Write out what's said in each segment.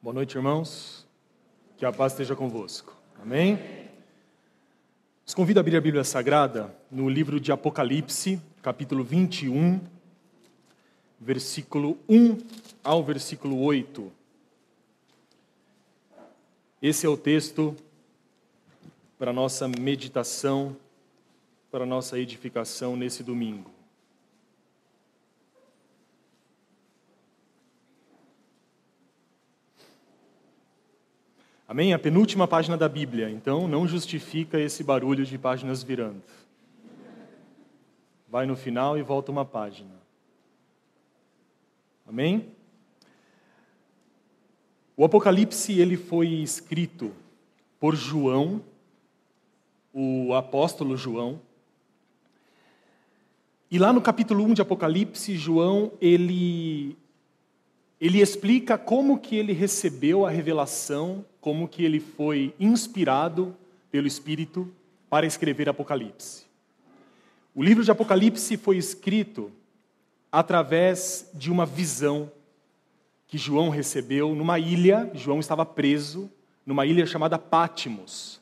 Boa noite, irmãos. Que a paz esteja convosco. Amém? Os convido a abrir a Bíblia Sagrada no livro de Apocalipse, capítulo 21, versículo 1 ao versículo 8. Esse é o texto para nossa meditação, para nossa edificação nesse domingo. Amém? A penúltima página da Bíblia, então não justifica esse barulho de páginas virando. Vai no final e volta uma página. Amém? O Apocalipse ele foi escrito por João, o apóstolo João. E lá no capítulo 1 de Apocalipse, João ele ele explica como que ele recebeu a revelação, como que ele foi inspirado pelo Espírito para escrever Apocalipse. O livro de Apocalipse foi escrito através de uma visão que João recebeu numa ilha, João estava preso numa ilha chamada Pátimos.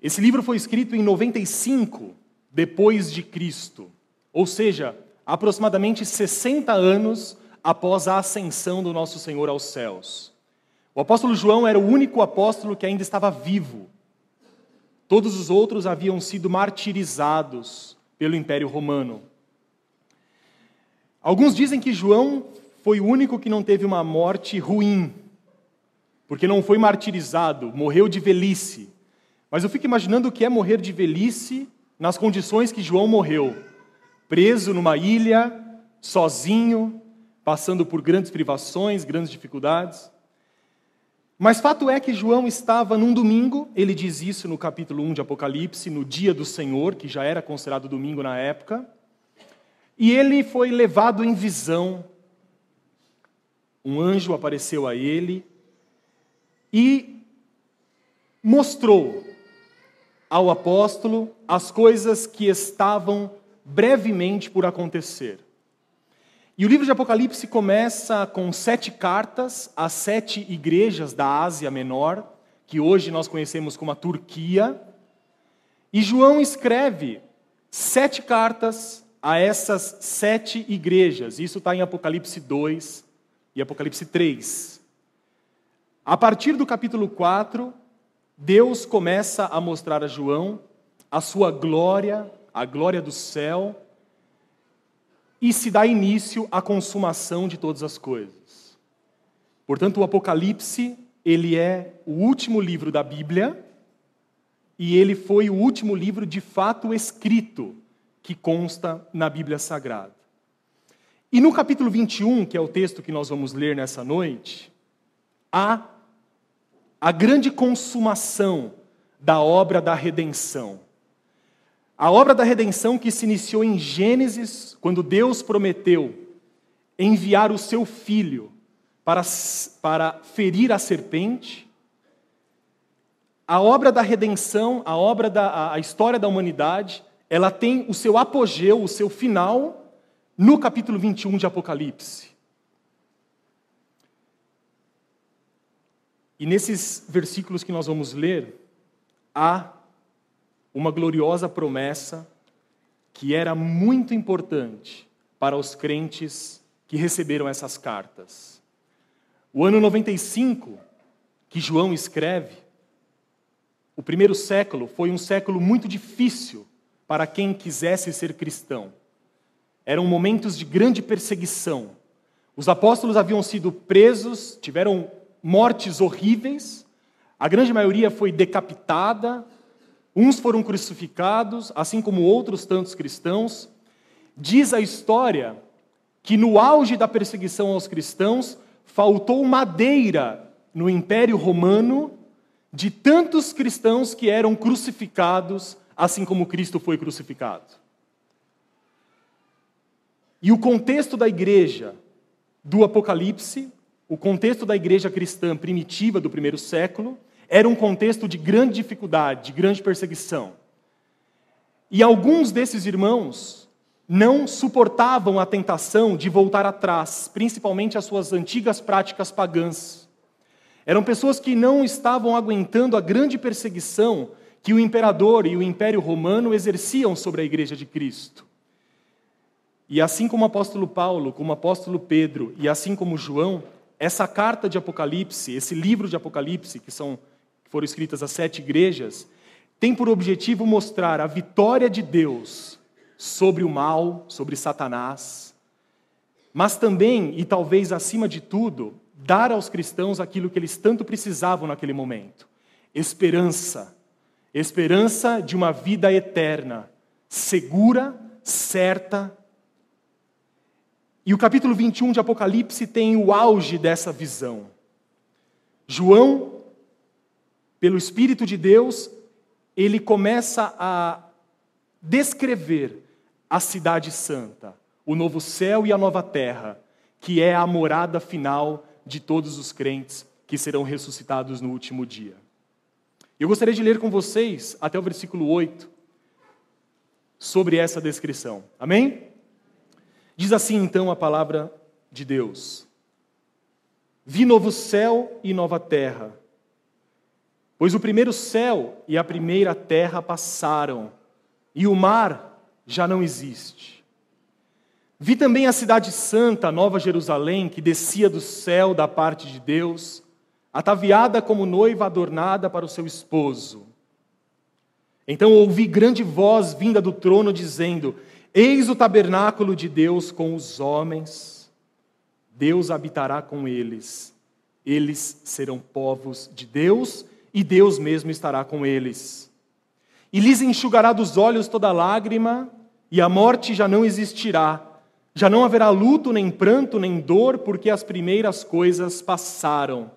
Esse livro foi escrito em 95 depois de Cristo, ou seja, aproximadamente 60 anos após a ascensão do nosso Senhor aos céus. O apóstolo João era o único apóstolo que ainda estava vivo. Todos os outros haviam sido martirizados pelo Império Romano. Alguns dizem que João foi o único que não teve uma morte ruim, porque não foi martirizado, morreu de velhice. Mas eu fico imaginando o que é morrer de velhice nas condições que João morreu preso numa ilha, sozinho, passando por grandes privações, grandes dificuldades. Mas fato é que João estava num domingo, ele diz isso no capítulo 1 de Apocalipse, no dia do Senhor, que já era considerado domingo na época, e ele foi levado em visão. Um anjo apareceu a ele e mostrou ao apóstolo as coisas que estavam brevemente por acontecer. E o livro de Apocalipse começa com sete cartas às sete igrejas da Ásia Menor, que hoje nós conhecemos como a Turquia. E João escreve sete cartas a essas sete igrejas. Isso está em Apocalipse 2 e Apocalipse 3. A partir do capítulo 4, Deus começa a mostrar a João a sua glória, a glória do céu e se dá início à consumação de todas as coisas. Portanto, o Apocalipse, ele é o último livro da Bíblia e ele foi o último livro de fato escrito que consta na Bíblia Sagrada. E no capítulo 21, que é o texto que nós vamos ler nessa noite, há a grande consumação da obra da redenção. A obra da redenção que se iniciou em Gênesis, quando Deus prometeu enviar o seu filho para, para ferir a serpente, a obra da redenção, a obra da a história da humanidade, ela tem o seu apogeu, o seu final, no capítulo 21 de Apocalipse. E nesses versículos que nós vamos ler, há uma gloriosa promessa que era muito importante para os crentes que receberam essas cartas. O ano 95, que João escreve, o primeiro século foi um século muito difícil para quem quisesse ser cristão. Eram momentos de grande perseguição. Os apóstolos haviam sido presos, tiveram mortes horríveis, a grande maioria foi decapitada, Uns foram crucificados, assim como outros tantos cristãos. Diz a história que no auge da perseguição aos cristãos, faltou madeira no Império Romano de tantos cristãos que eram crucificados, assim como Cristo foi crucificado. E o contexto da igreja do Apocalipse, o contexto da igreja cristã primitiva do primeiro século, era um contexto de grande dificuldade, de grande perseguição. E alguns desses irmãos não suportavam a tentação de voltar atrás, principalmente as suas antigas práticas pagãs. Eram pessoas que não estavam aguentando a grande perseguição que o imperador e o império romano exerciam sobre a igreja de Cristo. E assim como o apóstolo Paulo, como o apóstolo Pedro e assim como João, essa carta de Apocalipse, esse livro de Apocalipse, que são foram escritas as sete igrejas, tem por objetivo mostrar a vitória de Deus sobre o mal, sobre Satanás, mas também, e talvez acima de tudo, dar aos cristãos aquilo que eles tanto precisavam naquele momento: esperança. Esperança de uma vida eterna, segura, certa. E o capítulo 21 de Apocalipse tem o auge dessa visão. João, pelo Espírito de Deus, ele começa a descrever a cidade santa, o novo céu e a nova terra, que é a morada final de todos os crentes que serão ressuscitados no último dia. Eu gostaria de ler com vocês até o versículo 8 sobre essa descrição. Amém? Diz assim então a palavra de Deus: Vi novo céu e nova terra, pois o primeiro céu e a primeira terra passaram, e o mar já não existe. Vi também a cidade santa, Nova Jerusalém, que descia do céu da parte de Deus, ataviada como noiva adornada para o seu esposo. Então ouvi grande voz vinda do trono dizendo: Eis o tabernáculo de Deus com os homens, Deus habitará com eles, eles serão povos de Deus e Deus mesmo estará com eles. E lhes enxugará dos olhos toda lágrima, e a morte já não existirá. Já não haverá luto, nem pranto, nem dor, porque as primeiras coisas passaram.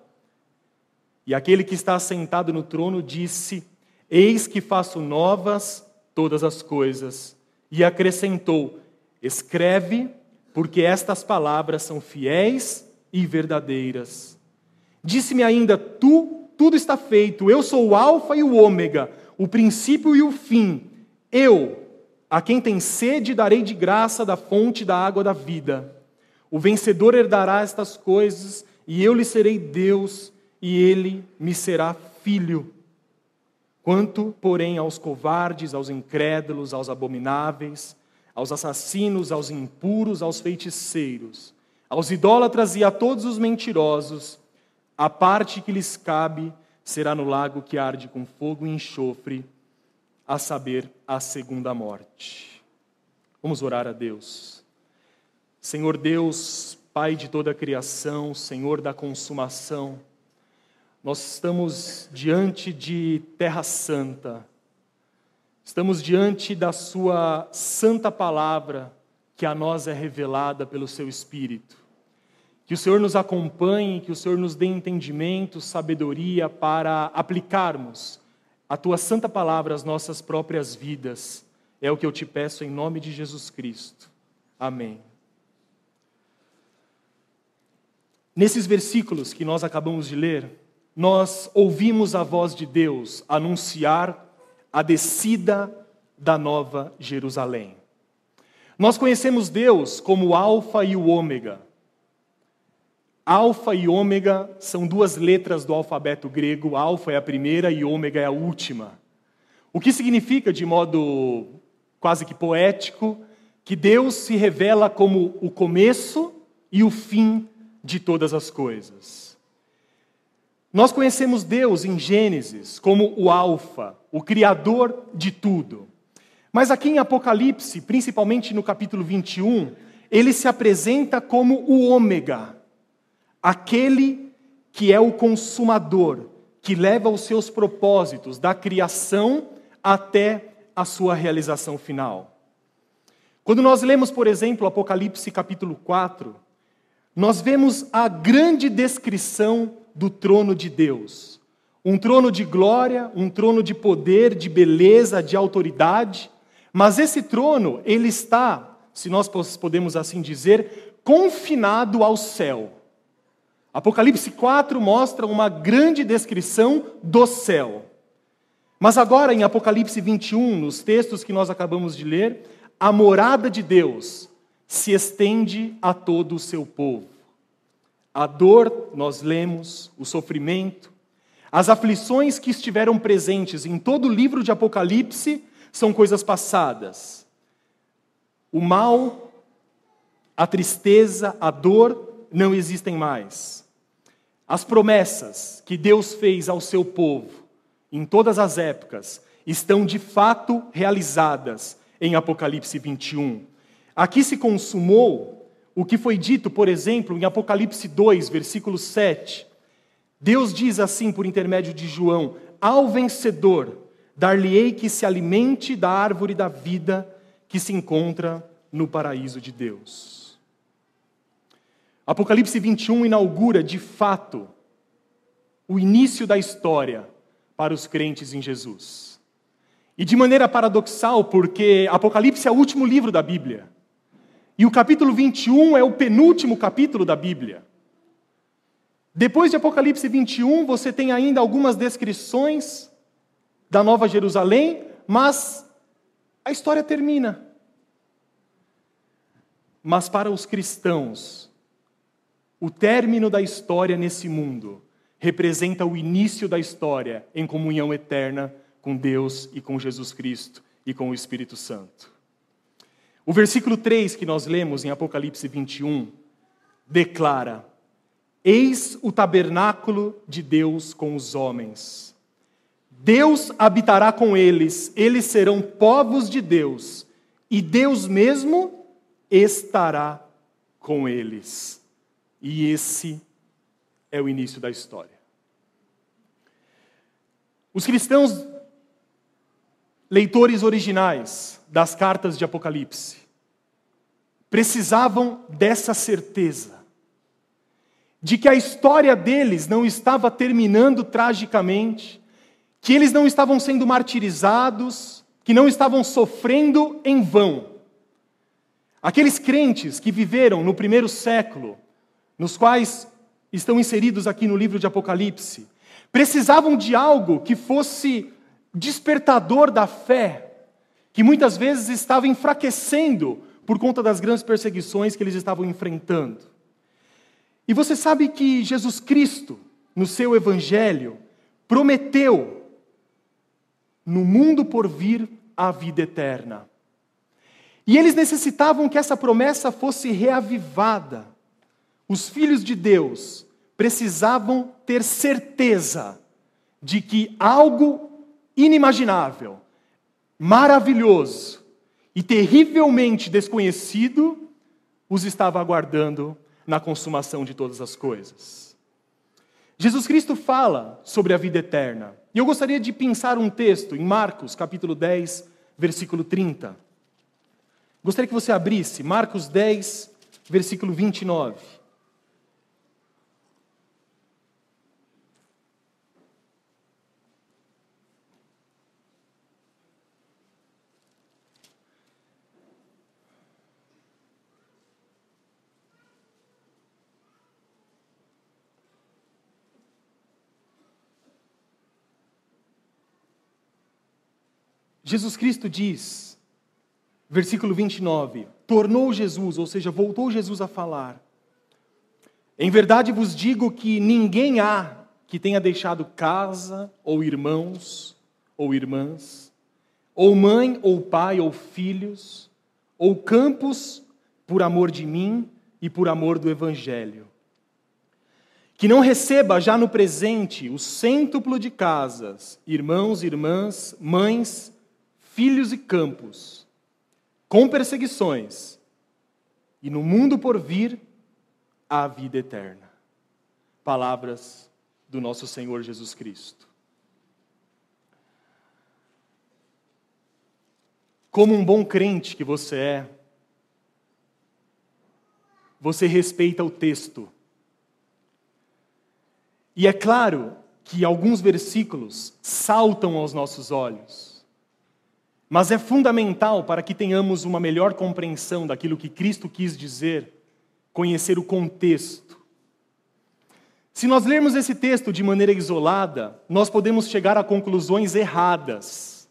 E aquele que está sentado no trono disse: Eis que faço novas todas as coisas. E acrescentou: Escreve, porque estas palavras são fiéis e verdadeiras. Disse-me ainda: Tu, tudo está feito. Eu sou o Alfa e o Ômega, o princípio e o fim. Eu, a quem tem sede, darei de graça da fonte da água da vida. O vencedor herdará estas coisas, e eu lhe serei Deus, e ele me será filho. Quanto, porém, aos covardes, aos incrédulos, aos abomináveis, aos assassinos, aos impuros, aos feiticeiros, aos idólatras e a todos os mentirosos, a parte que lhes cabe será no lago que arde com fogo e enxofre a saber, a segunda morte. Vamos orar a Deus. Senhor Deus, Pai de toda a criação, Senhor da consumação, nós estamos diante de Terra Santa, estamos diante da Sua santa palavra que a nós é revelada pelo Seu Espírito. Que o Senhor nos acompanhe, que o Senhor nos dê entendimento, sabedoria para aplicarmos a tua santa palavra às nossas próprias vidas. É o que eu te peço em nome de Jesus Cristo. Amém. Nesses versículos que nós acabamos de ler, nós ouvimos a voz de Deus anunciar a descida da nova Jerusalém. Nós conhecemos Deus como o Alfa e o Ômega, Alfa e ômega são duas letras do alfabeto grego, alfa é a primeira e ômega é a última. O que significa, de modo quase que poético, que Deus se revela como o começo e o fim de todas as coisas. Nós conhecemos Deus em Gênesis como o Alfa, o Criador de tudo. Mas aqui em Apocalipse, principalmente no capítulo 21, ele se apresenta como o Ômega aquele que é o consumador, que leva os seus propósitos da criação até a sua realização final. Quando nós lemos, por exemplo, Apocalipse capítulo 4, nós vemos a grande descrição do trono de Deus. Um trono de glória, um trono de poder, de beleza, de autoridade, mas esse trono, ele está, se nós podemos assim dizer, confinado ao céu. Apocalipse 4 mostra uma grande descrição do céu. Mas agora, em Apocalipse 21, nos textos que nós acabamos de ler, a morada de Deus se estende a todo o seu povo. A dor, nós lemos, o sofrimento, as aflições que estiveram presentes em todo o livro de Apocalipse são coisas passadas. O mal, a tristeza, a dor não existem mais. As promessas que Deus fez ao seu povo em todas as épocas estão de fato realizadas em Apocalipse 21. Aqui se consumou o que foi dito, por exemplo, em Apocalipse 2, versículo 7 Deus diz assim por intermédio de João: Ao vencedor, dar-lhe-ei que se alimente da árvore da vida que se encontra no paraíso de Deus. Apocalipse 21 inaugura, de fato, o início da história para os crentes em Jesus. E de maneira paradoxal, porque Apocalipse é o último livro da Bíblia. E o capítulo 21 é o penúltimo capítulo da Bíblia. Depois de Apocalipse 21, você tem ainda algumas descrições da Nova Jerusalém, mas a história termina. Mas para os cristãos, o término da história nesse mundo representa o início da história em comunhão eterna com Deus e com Jesus Cristo e com o Espírito Santo. O versículo 3 que nós lemos em Apocalipse 21 declara: Eis o tabernáculo de Deus com os homens. Deus habitará com eles, eles serão povos de Deus, e Deus mesmo estará com eles. E esse é o início da história. Os cristãos, leitores originais das cartas de Apocalipse, precisavam dessa certeza de que a história deles não estava terminando tragicamente, que eles não estavam sendo martirizados, que não estavam sofrendo em vão. Aqueles crentes que viveram no primeiro século, nos quais estão inseridos aqui no livro de Apocalipse, precisavam de algo que fosse despertador da fé, que muitas vezes estava enfraquecendo por conta das grandes perseguições que eles estavam enfrentando. E você sabe que Jesus Cristo, no seu Evangelho, prometeu no mundo por vir a vida eterna. E eles necessitavam que essa promessa fosse reavivada. Os filhos de Deus precisavam ter certeza de que algo inimaginável, maravilhoso e terrivelmente desconhecido os estava aguardando na consumação de todas as coisas. Jesus Cristo fala sobre a vida eterna. E eu gostaria de pensar um texto em Marcos, capítulo 10, versículo 30. Gostaria que você abrisse Marcos 10, versículo 29. Jesus Cristo diz, versículo 29, tornou Jesus, ou seja, voltou Jesus a falar. Em verdade vos digo que ninguém há que tenha deixado casa, ou irmãos, ou irmãs, ou mãe, ou pai, ou filhos, ou campos, por amor de mim e por amor do Evangelho. Que não receba já no presente o cêntuplo de casas, irmãos, irmãs, mães, filhos e campos, com perseguições, e no mundo por vir, a vida eterna. Palavras do nosso Senhor Jesus Cristo. Como um bom crente que você é, você respeita o texto. E é claro que alguns versículos saltam aos nossos olhos. Mas é fundamental para que tenhamos uma melhor compreensão daquilo que Cristo quis dizer, conhecer o contexto. Se nós lermos esse texto de maneira isolada, nós podemos chegar a conclusões erradas.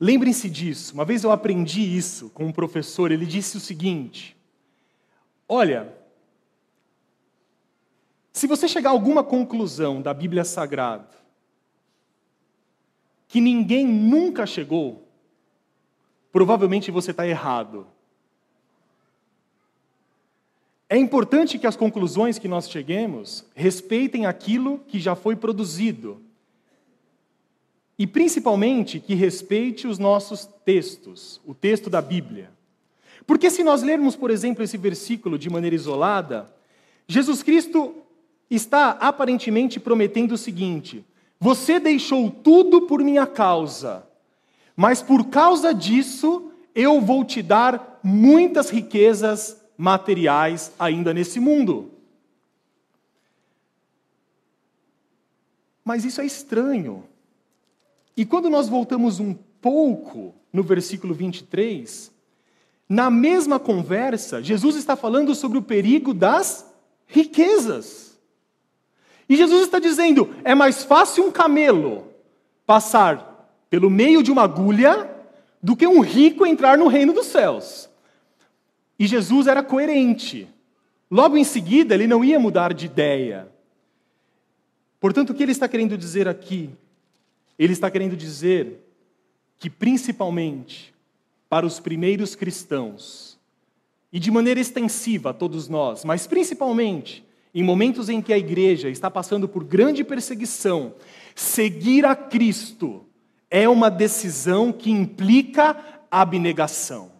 Lembrem-se disso. Uma vez eu aprendi isso com um professor, ele disse o seguinte: Olha, se você chegar a alguma conclusão da Bíblia Sagrada que ninguém nunca chegou, provavelmente você está errado. É importante que as conclusões que nós cheguemos respeitem aquilo que já foi produzido. E principalmente que respeite os nossos textos, o texto da Bíblia. Porque se nós lermos, por exemplo, esse versículo de maneira isolada, Jesus Cristo está aparentemente prometendo o seguinte: Você deixou tudo por minha causa, mas por causa disso eu vou te dar muitas riquezas materiais ainda nesse mundo. Mas isso é estranho. E quando nós voltamos um pouco no versículo 23, na mesma conversa, Jesus está falando sobre o perigo das riquezas. E Jesus está dizendo: é mais fácil um camelo passar pelo meio de uma agulha do que um rico entrar no reino dos céus. E Jesus era coerente. Logo em seguida, ele não ia mudar de ideia. Portanto, o que ele está querendo dizer aqui? Ele está querendo dizer que, principalmente, para os primeiros cristãos, e de maneira extensiva a todos nós, mas principalmente em momentos em que a igreja está passando por grande perseguição, seguir a Cristo é uma decisão que implica abnegação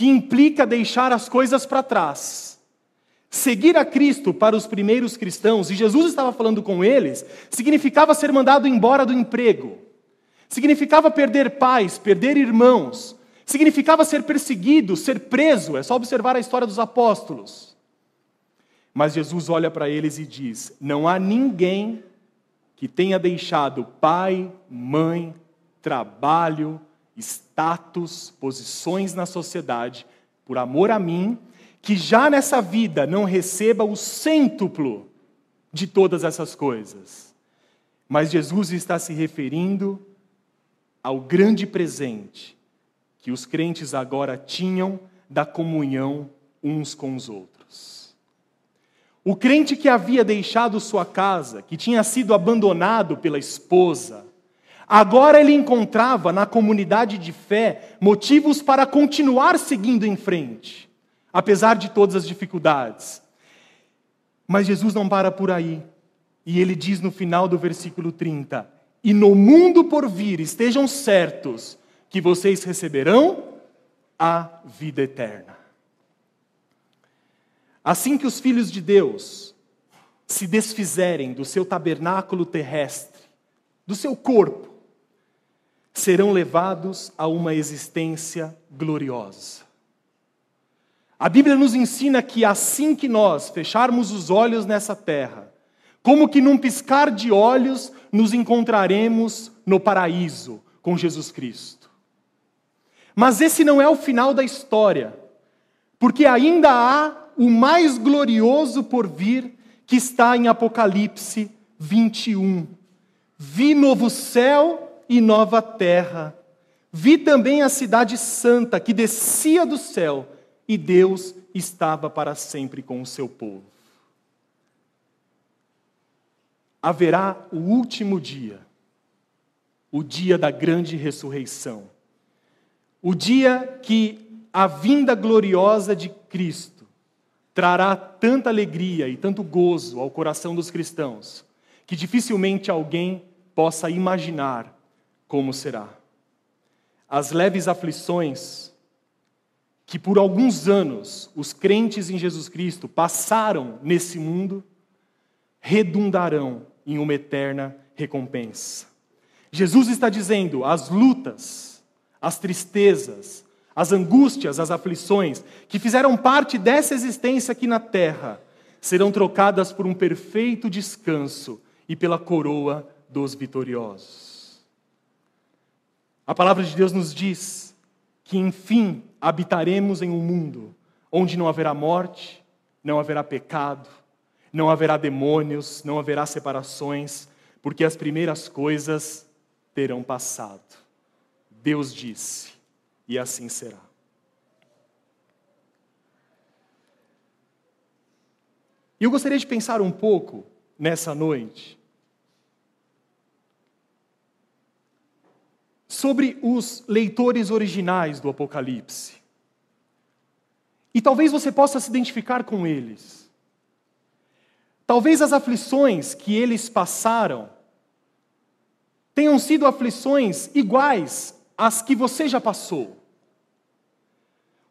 que implica deixar as coisas para trás. Seguir a Cristo para os primeiros cristãos, e Jesus estava falando com eles, significava ser mandado embora do emprego, significava perder pais, perder irmãos, significava ser perseguido, ser preso, é só observar a história dos apóstolos. Mas Jesus olha para eles e diz: Não há ninguém que tenha deixado pai, mãe, trabalho, status, posições na sociedade, por amor a mim, que já nessa vida não receba o cêntuplo de todas essas coisas. Mas Jesus está se referindo ao grande presente que os crentes agora tinham da comunhão uns com os outros. O crente que havia deixado sua casa, que tinha sido abandonado pela esposa, Agora ele encontrava na comunidade de fé motivos para continuar seguindo em frente, apesar de todas as dificuldades. Mas Jesus não para por aí. E ele diz no final do versículo 30: E no mundo por vir estejam certos que vocês receberão a vida eterna. Assim que os filhos de Deus se desfizerem do seu tabernáculo terrestre, do seu corpo, serão levados a uma existência gloriosa. A Bíblia nos ensina que assim que nós fecharmos os olhos nessa terra, como que num piscar de olhos nos encontraremos no paraíso com Jesus Cristo. Mas esse não é o final da história, porque ainda há o mais glorioso por vir que está em Apocalipse 21. Vi novo céu e nova terra. Vi também a cidade santa que descia do céu, e Deus estava para sempre com o seu povo. Haverá o último dia, o dia da grande ressurreição, o dia que a vinda gloriosa de Cristo trará tanta alegria e tanto gozo ao coração dos cristãos, que dificilmente alguém possa imaginar como será. As leves aflições que por alguns anos os crentes em Jesus Cristo passaram nesse mundo redundarão em uma eterna recompensa. Jesus está dizendo: as lutas, as tristezas, as angústias, as aflições que fizeram parte dessa existência aqui na terra serão trocadas por um perfeito descanso e pela coroa dos vitoriosos. A palavra de Deus nos diz que, enfim, habitaremos em um mundo onde não haverá morte, não haverá pecado, não haverá demônios, não haverá separações, porque as primeiras coisas terão passado. Deus disse, e assim será. E eu gostaria de pensar um pouco nessa noite sobre os leitores originais do Apocalipse. E talvez você possa se identificar com eles. Talvez as aflições que eles passaram tenham sido aflições iguais às que você já passou.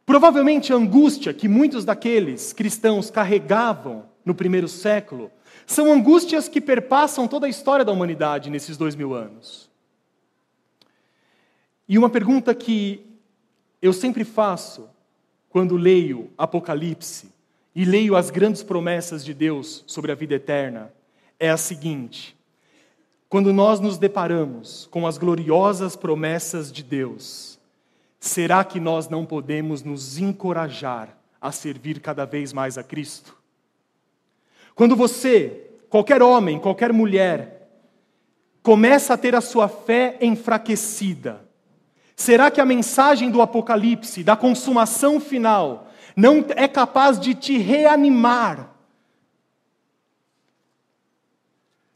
Provavelmente a angústia que muitos daqueles cristãos carregavam no primeiro século são angústias que perpassam toda a história da humanidade nesses dois mil anos. E uma pergunta que eu sempre faço quando leio Apocalipse e leio as grandes promessas de Deus sobre a vida eterna é a seguinte: quando nós nos deparamos com as gloriosas promessas de Deus, será que nós não podemos nos encorajar a servir cada vez mais a Cristo? Quando você, qualquer homem, qualquer mulher, começa a ter a sua fé enfraquecida, será que a mensagem do Apocalipse, da consumação final, não é capaz de te reanimar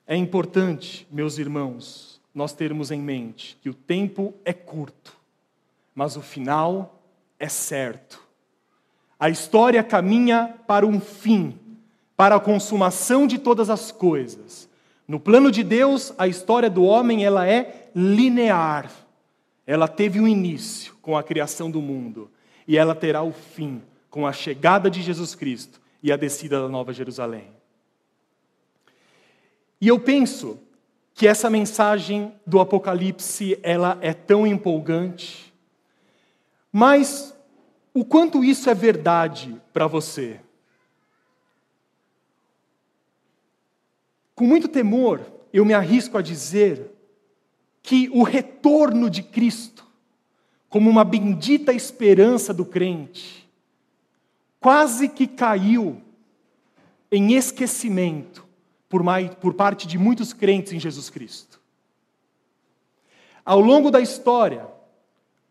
É importante, meus irmãos, nós termos em mente que o tempo é curto, mas o final é certo. A história caminha para um fim, para a consumação de todas as coisas. No plano de Deus, a história do homem ela é linear. Ela teve um início com a criação do mundo e ela terá o fim com a chegada de Jesus Cristo e a descida da Nova Jerusalém. E eu penso que essa mensagem do Apocalipse, ela é tão empolgante, mas o quanto isso é verdade para você? Com muito temor, eu me arrisco a dizer que o retorno de Cristo, como uma bendita esperança do crente, quase que caiu em esquecimento por, mais, por parte de muitos crentes em Jesus Cristo. Ao longo da história,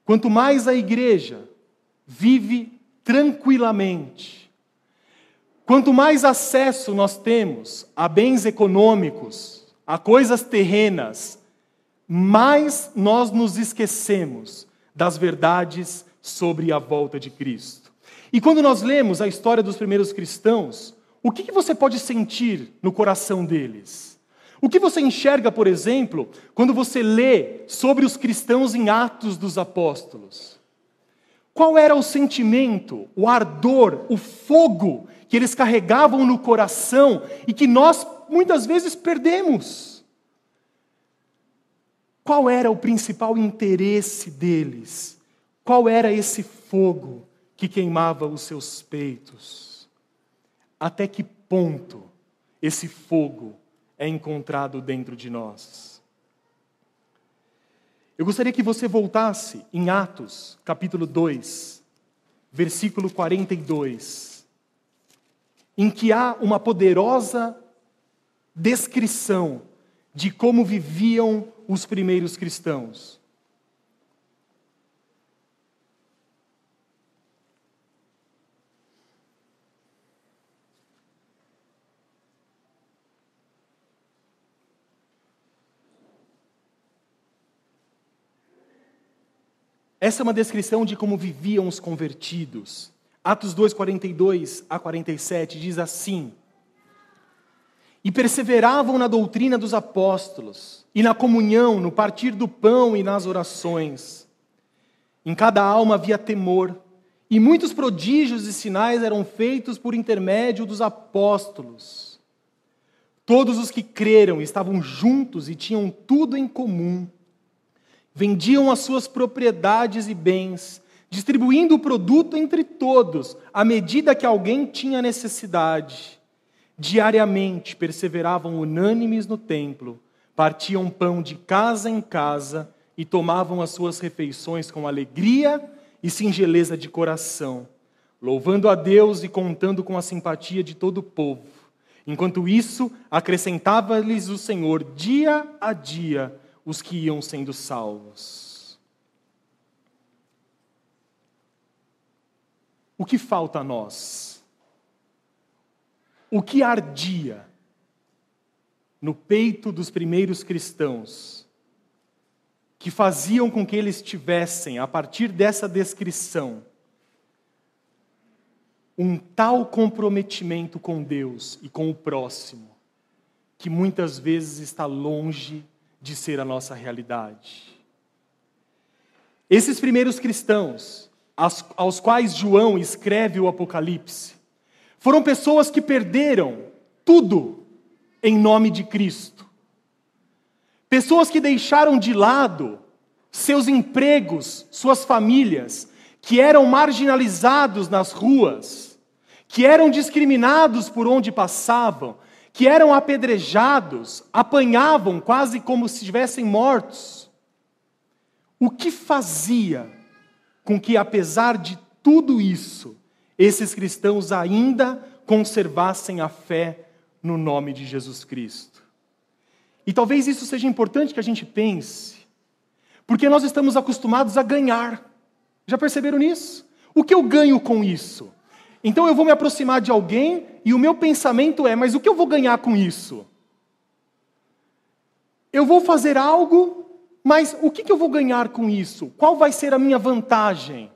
quanto mais a igreja vive tranquilamente, quanto mais acesso nós temos a bens econômicos, a coisas terrenas, mais nós nos esquecemos das verdades sobre a volta de Cristo. E quando nós lemos a história dos primeiros cristãos, o que você pode sentir no coração deles? O que você enxerga, por exemplo, quando você lê sobre os cristãos em Atos dos Apóstolos? Qual era o sentimento, o ardor, o fogo que eles carregavam no coração e que nós muitas vezes perdemos? Qual era o principal interesse deles? Qual era esse fogo que queimava os seus peitos? até que ponto esse fogo é encontrado dentro de nós. Eu gostaria que você voltasse em Atos, capítulo 2, versículo 42, em que há uma poderosa descrição de como viviam os primeiros cristãos. Essa é uma descrição de como viviam os convertidos. Atos 2, 42 a 47 diz assim: E perseveravam na doutrina dos apóstolos, e na comunhão, no partir do pão e nas orações. Em cada alma havia temor, e muitos prodígios e sinais eram feitos por intermédio dos apóstolos. Todos os que creram estavam juntos e tinham tudo em comum vendiam as suas propriedades e bens, distribuindo o produto entre todos, à medida que alguém tinha necessidade. Diariamente perseveravam unânimes no templo, partiam pão de casa em casa e tomavam as suas refeições com alegria e singeleza de coração, louvando a Deus e contando com a simpatia de todo o povo. Enquanto isso, acrescentava-lhes o Senhor dia a dia os que iam sendo salvos. O que falta a nós? O que ardia no peito dos primeiros cristãos que faziam com que eles tivessem, a partir dessa descrição, um tal comprometimento com Deus e com o próximo, que muitas vezes está longe de ser a nossa realidade. Esses primeiros cristãos, aos quais João escreve o Apocalipse, foram pessoas que perderam tudo em nome de Cristo. Pessoas que deixaram de lado seus empregos, suas famílias, que eram marginalizados nas ruas, que eram discriminados por onde passavam, que eram apedrejados, apanhavam quase como se estivessem mortos. O que fazia com que, apesar de tudo isso, esses cristãos ainda conservassem a fé no nome de Jesus Cristo? E talvez isso seja importante que a gente pense, porque nós estamos acostumados a ganhar. Já perceberam nisso? O que eu ganho com isso? Então eu vou me aproximar de alguém e o meu pensamento é: mas o que eu vou ganhar com isso? Eu vou fazer algo, mas o que eu vou ganhar com isso? Qual vai ser a minha vantagem?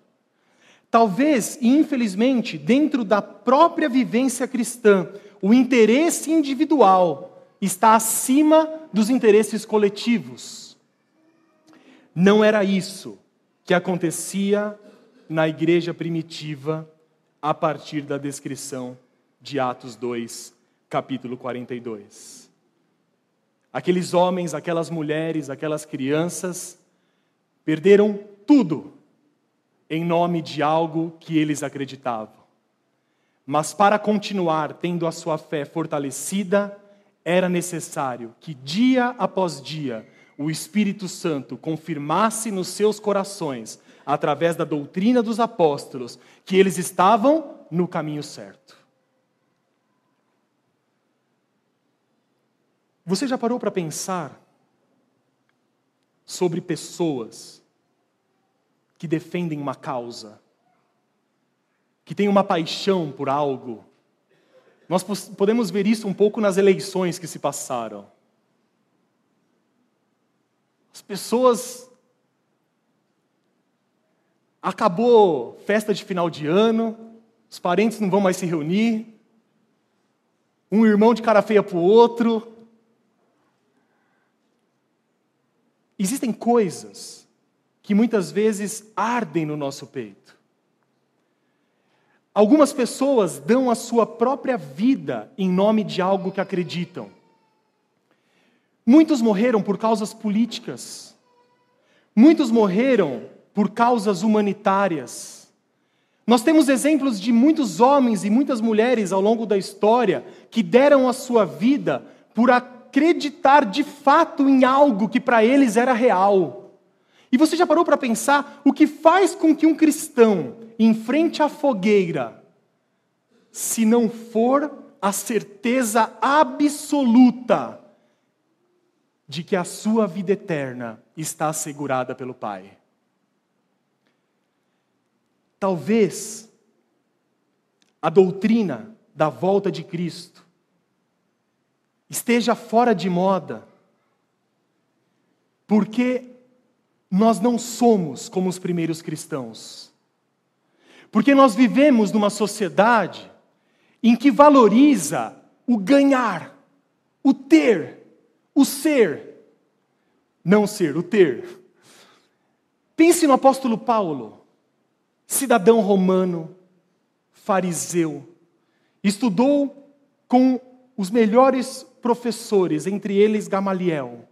Talvez, e infelizmente, dentro da própria vivência cristã, o interesse individual está acima dos interesses coletivos. Não era isso que acontecia na igreja primitiva a partir da descrição de Atos 2, capítulo 42. Aqueles homens, aquelas mulheres, aquelas crianças perderam tudo em nome de algo que eles acreditavam. Mas para continuar tendo a sua fé fortalecida, era necessário que dia após dia o Espírito Santo confirmasse nos seus corações através da doutrina dos apóstolos, que eles estavam no caminho certo. Você já parou para pensar sobre pessoas que defendem uma causa, que têm uma paixão por algo? Nós podemos ver isso um pouco nas eleições que se passaram. As pessoas Acabou festa de final de ano, os parentes não vão mais se reunir, um irmão de cara feia para o outro. Existem coisas que muitas vezes ardem no nosso peito. Algumas pessoas dão a sua própria vida em nome de algo que acreditam. Muitos morreram por causas políticas. Muitos morreram por causas humanitárias. Nós temos exemplos de muitos homens e muitas mulheres ao longo da história que deram a sua vida por acreditar de fato em algo que para eles era real. E você já parou para pensar o que faz com que um cristão enfrente a fogueira, se não for a certeza absoluta de que a sua vida eterna está assegurada pelo Pai? Talvez a doutrina da volta de Cristo esteja fora de moda, porque nós não somos como os primeiros cristãos. Porque nós vivemos numa sociedade em que valoriza o ganhar, o ter, o ser, não ser, o ter. Pense no apóstolo Paulo cidadão romano, fariseu, estudou com os melhores professores, entre eles Gamaliel.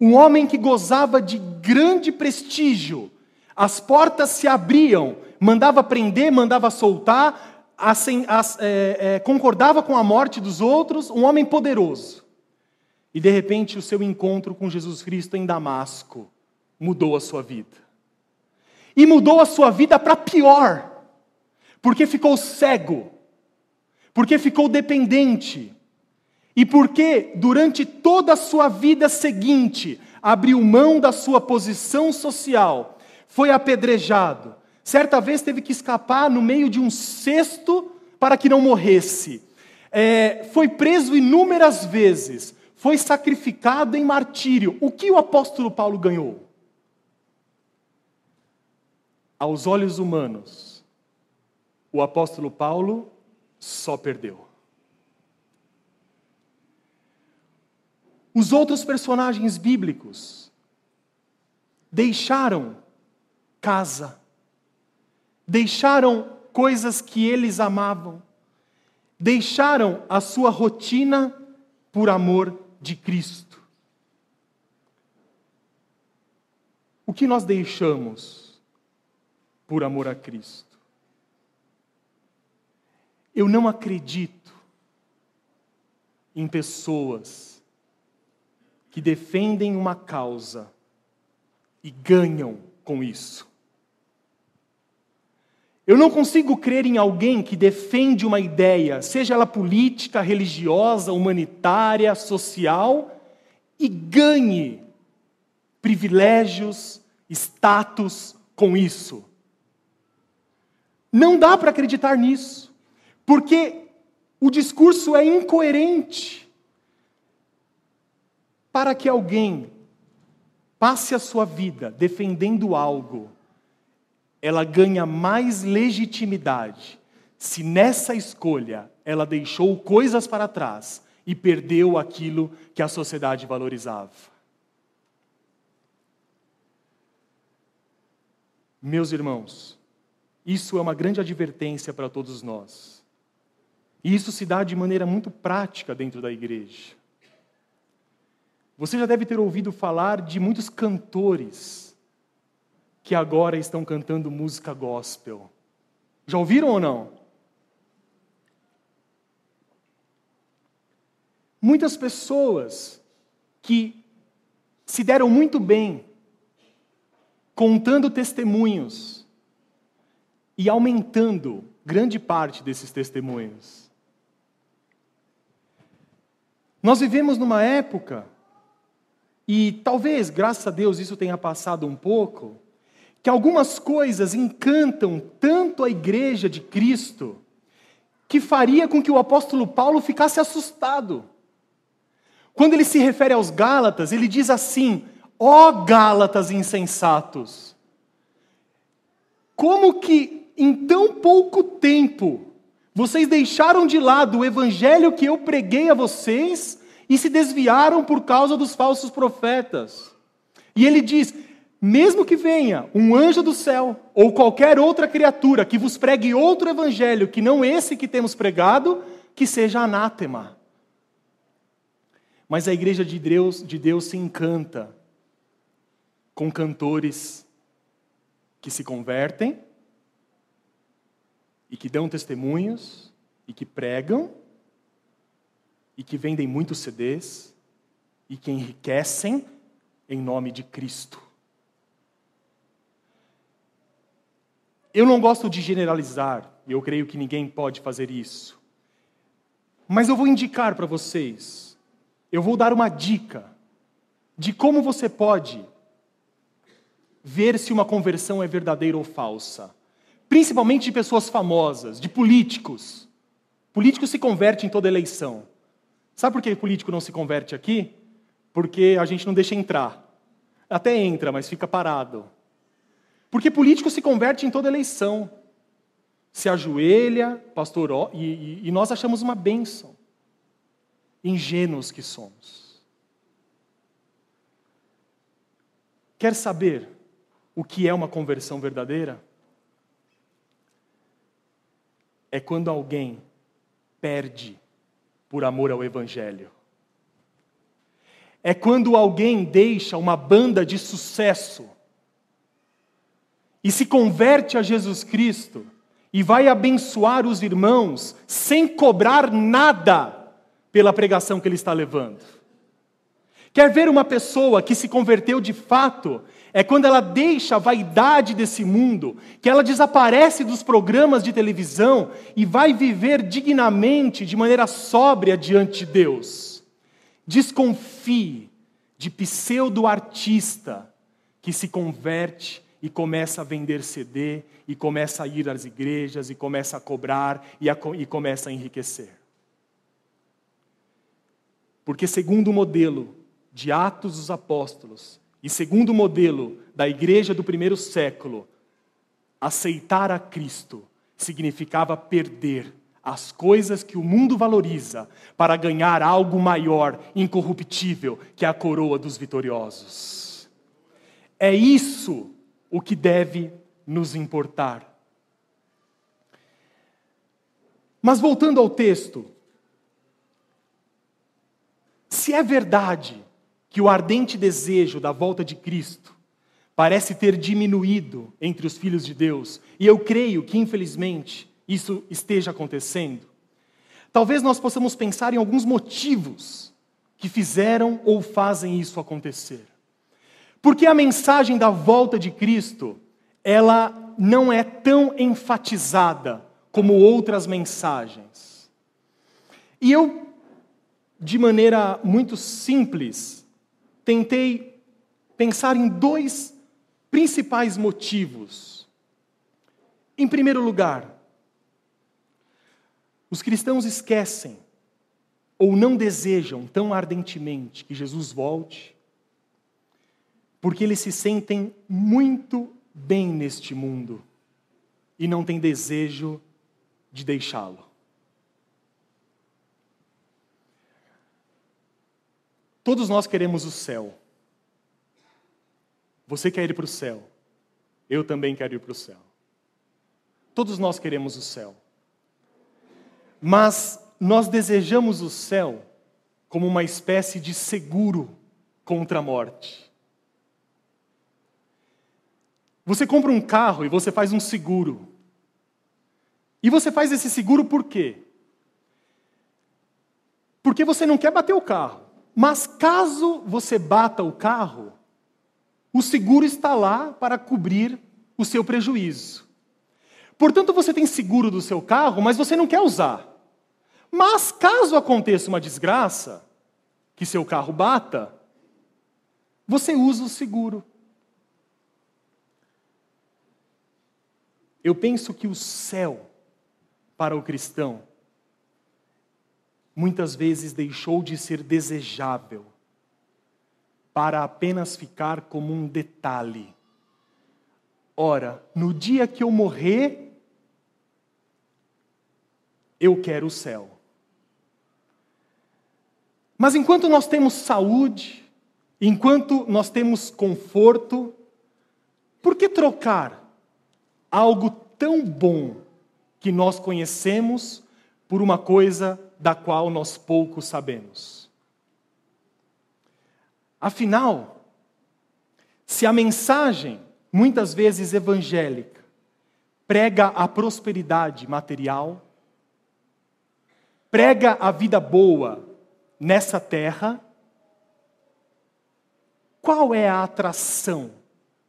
Um homem que gozava de grande prestígio, as portas se abriam, mandava prender, mandava soltar, assim, as, é, é, concordava com a morte dos outros, um homem poderoso. E de repente o seu encontro com Jesus Cristo em Damasco mudou a sua vida e mudou a sua vida para pior, porque ficou cego, porque ficou dependente, e porque durante toda a sua vida seguinte abriu mão da sua posição social, foi apedrejado, Certa vez teve que escapar no meio de um cesto para que não morresse. É, foi preso inúmeras vezes. Foi sacrificado em martírio. O que o apóstolo Paulo ganhou? Aos olhos humanos, o apóstolo Paulo só perdeu. Os outros personagens bíblicos deixaram casa, deixaram coisas que eles amavam, deixaram a sua rotina por amor de Cristo. O que nós deixamos por amor a Cristo? Eu não acredito em pessoas que defendem uma causa e ganham com isso. Eu não consigo crer em alguém que defende uma ideia, seja ela política, religiosa, humanitária, social, e ganhe privilégios, status com isso. Não dá para acreditar nisso, porque o discurso é incoerente para que alguém passe a sua vida defendendo algo, ela ganha mais legitimidade se nessa escolha ela deixou coisas para trás e perdeu aquilo que a sociedade valorizava. Meus irmãos, isso é uma grande advertência para todos nós. E isso se dá de maneira muito prática dentro da igreja. Você já deve ter ouvido falar de muitos cantores que agora estão cantando música gospel. Já ouviram ou não? Muitas pessoas que se deram muito bem contando testemunhos e aumentando grande parte desses testemunhos. Nós vivemos numa época e talvez, graças a Deus, isso tenha passado um pouco, que algumas coisas encantam tanto a igreja de Cristo, que faria com que o apóstolo Paulo ficasse assustado. Quando ele se refere aos Gálatas, ele diz assim: ó oh, Gálatas insensatos, como que em tão pouco tempo vocês deixaram de lado o evangelho que eu preguei a vocês e se desviaram por causa dos falsos profetas. E ele diz: mesmo que venha um anjo do céu ou qualquer outra criatura que vos pregue outro evangelho que não esse que temos pregado, que seja anátema. Mas a igreja de Deus, de Deus se encanta com cantores que se convertem e que dão testemunhos e que pregam e que vendem muitos CDs e que enriquecem em nome de Cristo. Eu não gosto de generalizar, e eu creio que ninguém pode fazer isso. Mas eu vou indicar para vocês, eu vou dar uma dica de como você pode ver se uma conversão é verdadeira ou falsa. Principalmente de pessoas famosas, de políticos. Político se converte em toda eleição. Sabe por que político não se converte aqui? Porque a gente não deixa entrar. Até entra, mas fica parado. Porque político se converte em toda eleição. Se ajoelha, pastor, e, e, e nós achamos uma bênção. Ingênuos que somos. Quer saber o que é uma conversão verdadeira? É quando alguém perde por amor ao Evangelho. É quando alguém deixa uma banda de sucesso e se converte a Jesus Cristo e vai abençoar os irmãos sem cobrar nada pela pregação que ele está levando. Quer ver uma pessoa que se converteu de fato é quando ela deixa a vaidade desse mundo, que ela desaparece dos programas de televisão e vai viver dignamente, de maneira sóbria diante de Deus. Desconfie de pseudo-artista que se converte e começa a vender CD, e começa a ir às igrejas, e começa a cobrar, e, a, e começa a enriquecer. Porque, segundo o modelo de Atos dos Apóstolos, e segundo o modelo da igreja do primeiro século, aceitar a Cristo significava perder as coisas que o mundo valoriza para ganhar algo maior, incorruptível, que é a coroa dos vitoriosos. É isso o que deve nos importar. Mas voltando ao texto, se é verdade que o ardente desejo da volta de Cristo parece ter diminuído entre os filhos de Deus, e eu creio que, infelizmente, isso esteja acontecendo, talvez nós possamos pensar em alguns motivos que fizeram ou fazem isso acontecer. Porque a mensagem da volta de Cristo, ela não é tão enfatizada como outras mensagens. E eu, de maneira muito simples, tentei pensar em dois principais motivos. Em primeiro lugar, os cristãos esquecem ou não desejam tão ardentemente que Jesus volte, porque eles se sentem muito bem neste mundo e não têm desejo de deixá-lo. Todos nós queremos o céu. Você quer ir para o céu. Eu também quero ir para o céu. Todos nós queremos o céu. Mas nós desejamos o céu como uma espécie de seguro contra a morte. Você compra um carro e você faz um seguro. E você faz esse seguro por quê? Porque você não quer bater o carro. Mas caso você bata o carro, o seguro está lá para cobrir o seu prejuízo. Portanto, você tem seguro do seu carro, mas você não quer usar. Mas caso aconteça uma desgraça, que seu carro bata, você usa o seguro. Eu penso que o céu, para o cristão, muitas vezes deixou de ser desejável para apenas ficar como um detalhe. Ora, no dia que eu morrer, eu quero o céu. Mas enquanto nós temos saúde, enquanto nós temos conforto, por que trocar algo tão bom que nós conhecemos por uma coisa da qual nós pouco sabemos? Afinal, se a mensagem, muitas vezes evangélica, prega a prosperidade material, prega a vida boa nessa terra, qual é a atração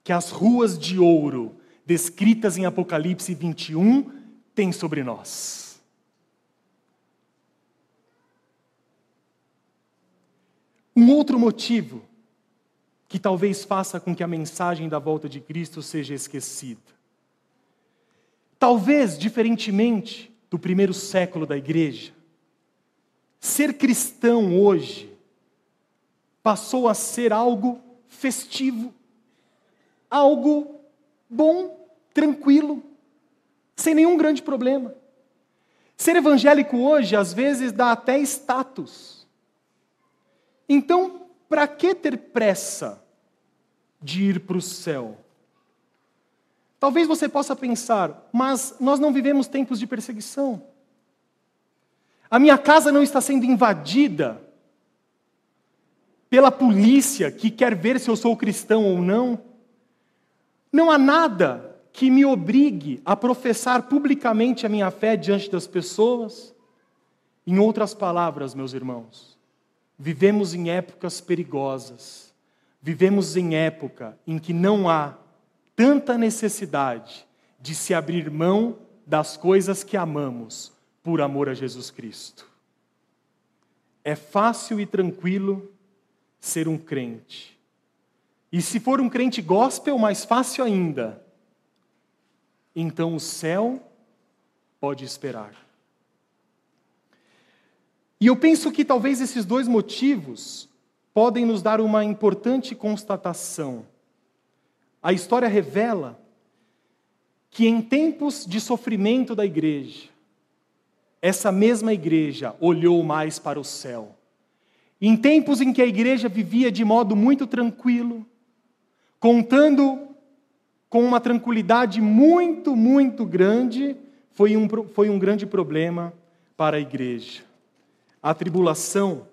que as ruas de ouro descritas em Apocalipse 21 têm sobre nós? Um outro motivo que talvez faça com que a mensagem da volta de Cristo seja esquecida. Talvez, diferentemente do primeiro século da igreja, ser cristão hoje passou a ser algo festivo, algo bom, tranquilo, sem nenhum grande problema. Ser evangélico hoje, às vezes, dá até status. Então, para que ter pressa de ir para o céu? Talvez você possa pensar, mas nós não vivemos tempos de perseguição. A minha casa não está sendo invadida pela polícia que quer ver se eu sou cristão ou não. Não há nada que me obrigue a professar publicamente a minha fé diante das pessoas. Em outras palavras, meus irmãos, Vivemos em épocas perigosas. Vivemos em época em que não há tanta necessidade de se abrir mão das coisas que amamos por amor a Jesus Cristo. É fácil e tranquilo ser um crente. E se for um crente gospel, mais fácil ainda. Então o céu pode esperar. E eu penso que talvez esses dois motivos podem nos dar uma importante constatação. A história revela que em tempos de sofrimento da igreja, essa mesma igreja olhou mais para o céu. Em tempos em que a igreja vivia de modo muito tranquilo, contando com uma tranquilidade muito, muito grande, foi um, foi um grande problema para a igreja. A tribulação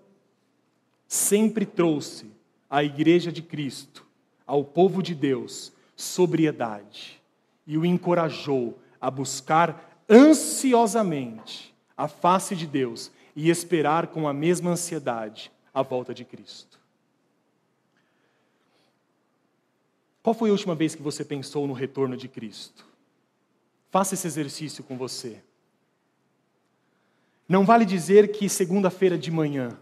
sempre trouxe à igreja de Cristo, ao povo de Deus, sobriedade e o encorajou a buscar ansiosamente a face de Deus e esperar com a mesma ansiedade a volta de Cristo. Qual foi a última vez que você pensou no retorno de Cristo? Faça esse exercício com você. Não vale dizer que segunda-feira de manhã.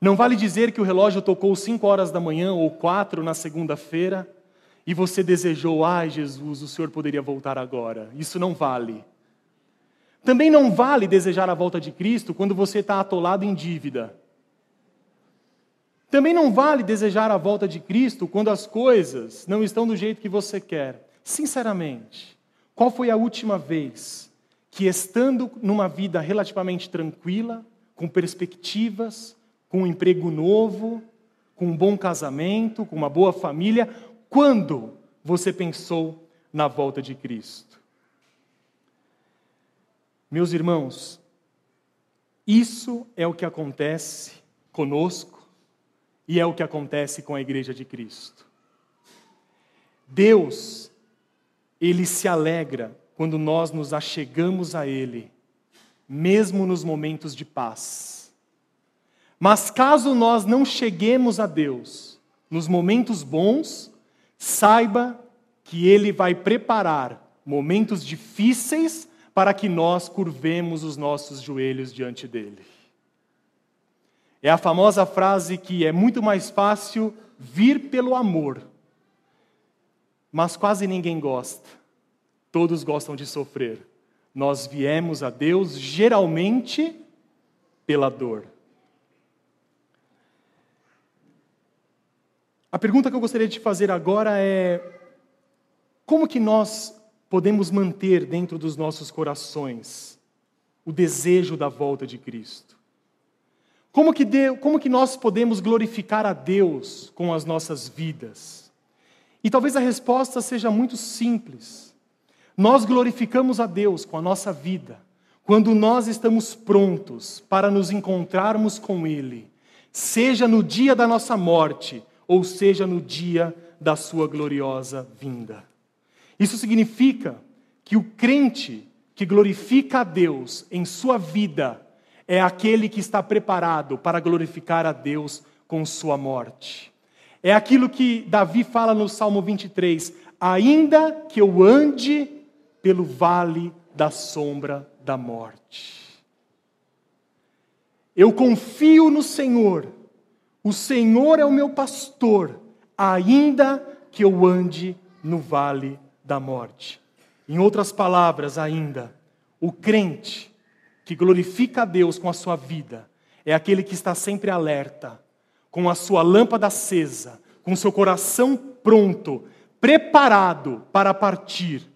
Não vale dizer que o relógio tocou cinco horas da manhã ou quatro na segunda-feira e você desejou, ai Jesus, o Senhor poderia voltar agora. Isso não vale. Também não vale desejar a volta de Cristo quando você está atolado em dívida. Também não vale desejar a volta de Cristo quando as coisas não estão do jeito que você quer. Sinceramente, qual foi a última vez que, estando numa vida relativamente tranquila, com perspectivas, com um emprego novo, com um bom casamento, com uma boa família, quando você pensou na volta de Cristo? Meus irmãos, isso é o que acontece conosco e é o que acontece com a igreja de Cristo. Deus, ele se alegra quando nós nos achegamos a ele, mesmo nos momentos de paz. Mas caso nós não cheguemos a Deus nos momentos bons, saiba que ele vai preparar momentos difíceis para que nós curvemos os nossos joelhos diante dele. É a famosa frase que é muito mais fácil vir pelo amor, mas quase ninguém gosta. Todos gostam de sofrer. Nós viemos a Deus geralmente pela dor. A pergunta que eu gostaria de fazer agora é: como que nós podemos manter dentro dos nossos corações o desejo da volta de Cristo? Como que, como que nós podemos glorificar a Deus com as nossas vidas? E talvez a resposta seja muito simples. Nós glorificamos a Deus com a nossa vida quando nós estamos prontos para nos encontrarmos com Ele, seja no dia da nossa morte, ou seja no dia da Sua gloriosa vinda. Isso significa que o crente que glorifica a Deus em sua vida é aquele que está preparado para glorificar a Deus com sua morte. É aquilo que Davi fala no Salmo 23: ainda que eu ande pelo vale da sombra da morte. Eu confio no Senhor, o Senhor é o meu pastor, ainda que eu ande no vale da morte. Em outras palavras, ainda, o crente que glorifica a Deus com a sua vida, é aquele que está sempre alerta, com a sua lâmpada acesa, com seu coração pronto, preparado para partir.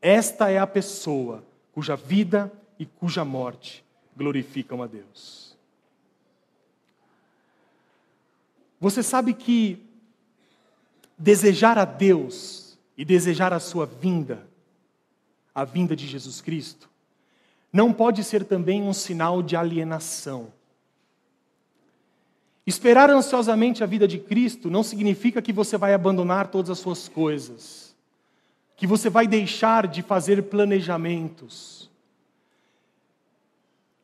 Esta é a pessoa cuja vida e cuja morte glorificam a Deus. Você sabe que desejar a Deus e desejar a sua vinda, a vinda de Jesus Cristo, não pode ser também um sinal de alienação. Esperar ansiosamente a vida de Cristo não significa que você vai abandonar todas as suas coisas, que você vai deixar de fazer planejamentos.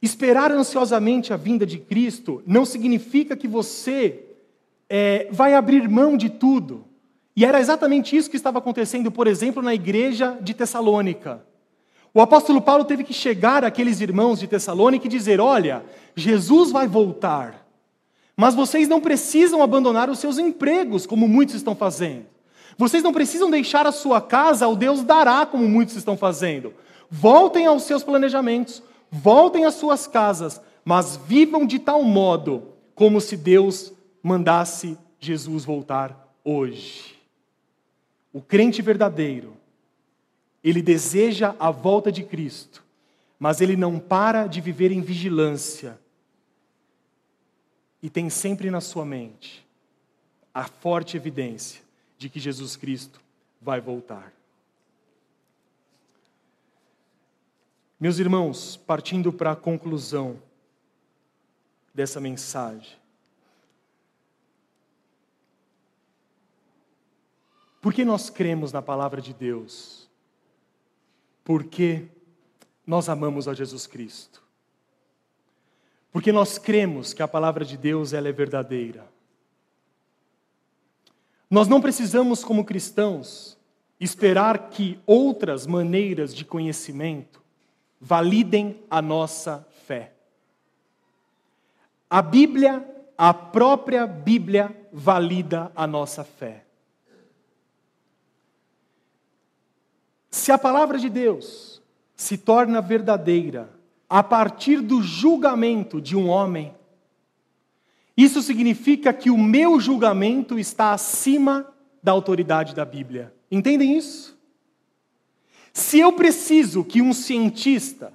Esperar ansiosamente a vinda de Cristo não significa que você é, vai abrir mão de tudo. E era exatamente isso que estava acontecendo, por exemplo, na igreja de Tessalônica. O apóstolo Paulo teve que chegar àqueles irmãos de Tessalônica e dizer: Olha, Jesus vai voltar, Mas vocês não precisam abandonar os seus empregos, como muitos estão fazendo. Vocês não precisam deixar a sua casa ao Deus dará, como muitos estão fazendo. Voltem aos seus planejamentos, voltem às suas casas, mas vivam de tal modo como se Deus mandasse Jesus voltar hoje. O crente verdadeiro, ele deseja a volta de Cristo, mas ele não para de viver em vigilância. E tem sempre na sua mente a forte evidência de que Jesus Cristo vai voltar. Meus irmãos, partindo para a conclusão dessa mensagem, por que nós cremos na palavra de Deus? Porque nós amamos a Jesus Cristo. Porque nós cremos que a palavra de Deus ela é verdadeira. Nós não precisamos, como cristãos, esperar que outras maneiras de conhecimento validem a nossa fé. A Bíblia, a própria Bíblia, valida a nossa fé. Se a palavra de Deus se torna verdadeira a partir do julgamento de um homem, isso significa que o meu julgamento está acima da autoridade da Bíblia. Entendem isso? Se eu preciso que um cientista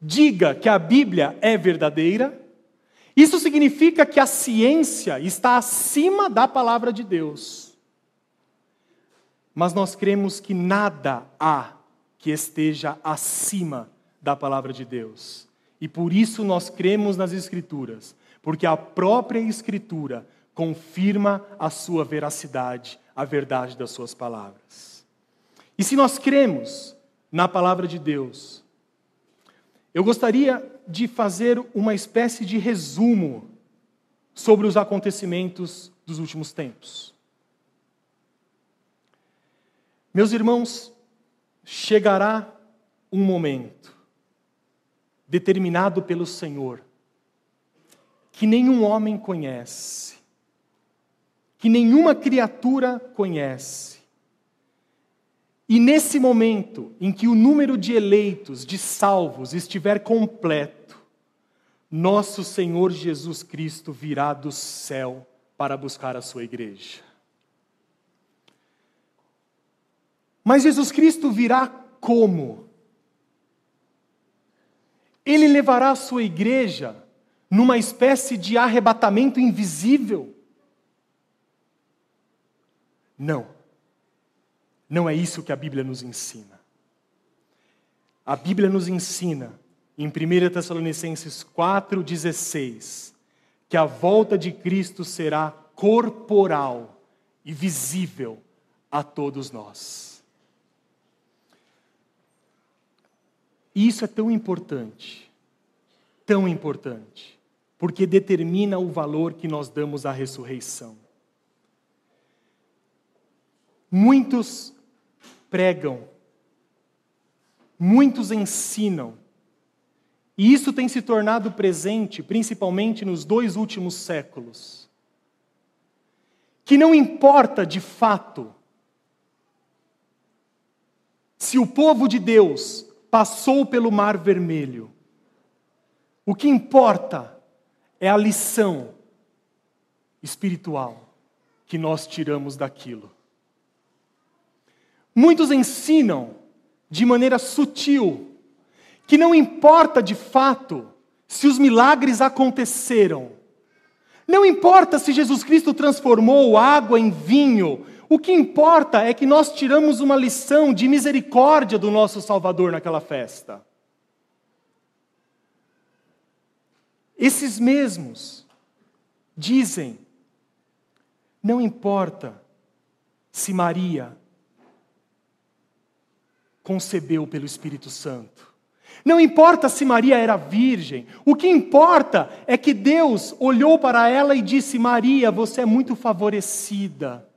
diga que a Bíblia é verdadeira, isso significa que a ciência está acima da palavra de Deus. Mas nós cremos que nada há que esteja acima da palavra de Deus. E por isso nós cremos nas Escrituras, porque a própria Escritura confirma a sua veracidade, a verdade das suas palavras. E se nós cremos na palavra de Deus, eu gostaria de fazer uma espécie de resumo sobre os acontecimentos dos últimos tempos. Meus irmãos, chegará um momento determinado pelo Senhor que nenhum homem conhece, que nenhuma criatura conhece. E nesse momento em que o número de eleitos, de salvos, estiver completo, nosso Senhor Jesus Cristo virá do céu para buscar a sua igreja. Mas Jesus Cristo virá como? Ele levará a sua igreja numa espécie de arrebatamento invisível. Não. Não é isso que a Bíblia nos ensina. A Bíblia nos ensina, em 1 Tessalonicenses 4,16, que a volta de Cristo será corporal e visível a todos nós. E isso é tão importante, tão importante porque determina o valor que nós damos à ressurreição. Muitos pregam, muitos ensinam, e isso tem se tornado presente, principalmente nos dois últimos séculos. Que não importa de fato se o povo de Deus passou pelo Mar Vermelho, o que importa é a lição espiritual que nós tiramos daquilo. Muitos ensinam de maneira sutil que não importa de fato se os milagres aconteceram, não importa se Jesus Cristo transformou água em vinho, o que importa é que nós tiramos uma lição de misericórdia do nosso Salvador naquela festa. Esses mesmos dizem: não importa se Maria concebeu pelo Espírito Santo. Não importa se Maria era virgem, o que importa é que Deus olhou para ela e disse: Maria, você é muito favorecida.